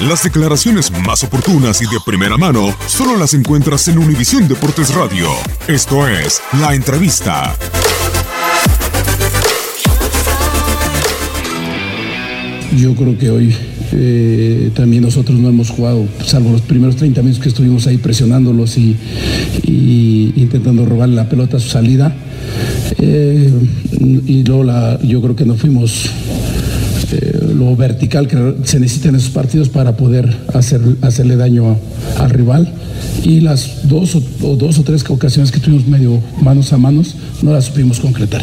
Las declaraciones más oportunas y de primera mano solo las encuentras en Univisión Deportes Radio. Esto es La Entrevista. Yo creo que hoy eh, también nosotros no hemos jugado, salvo los primeros 30 minutos que estuvimos ahí presionándolos y, intentando robarle la pelota a su salida. Eh, y luego yo creo que no fuimos lo vertical que se necesita en esos partidos para poder hacer, hacerle daño al rival. Y las dos o, dos o tres ocasiones que tuvimos medio manos a manos no las supimos concretar.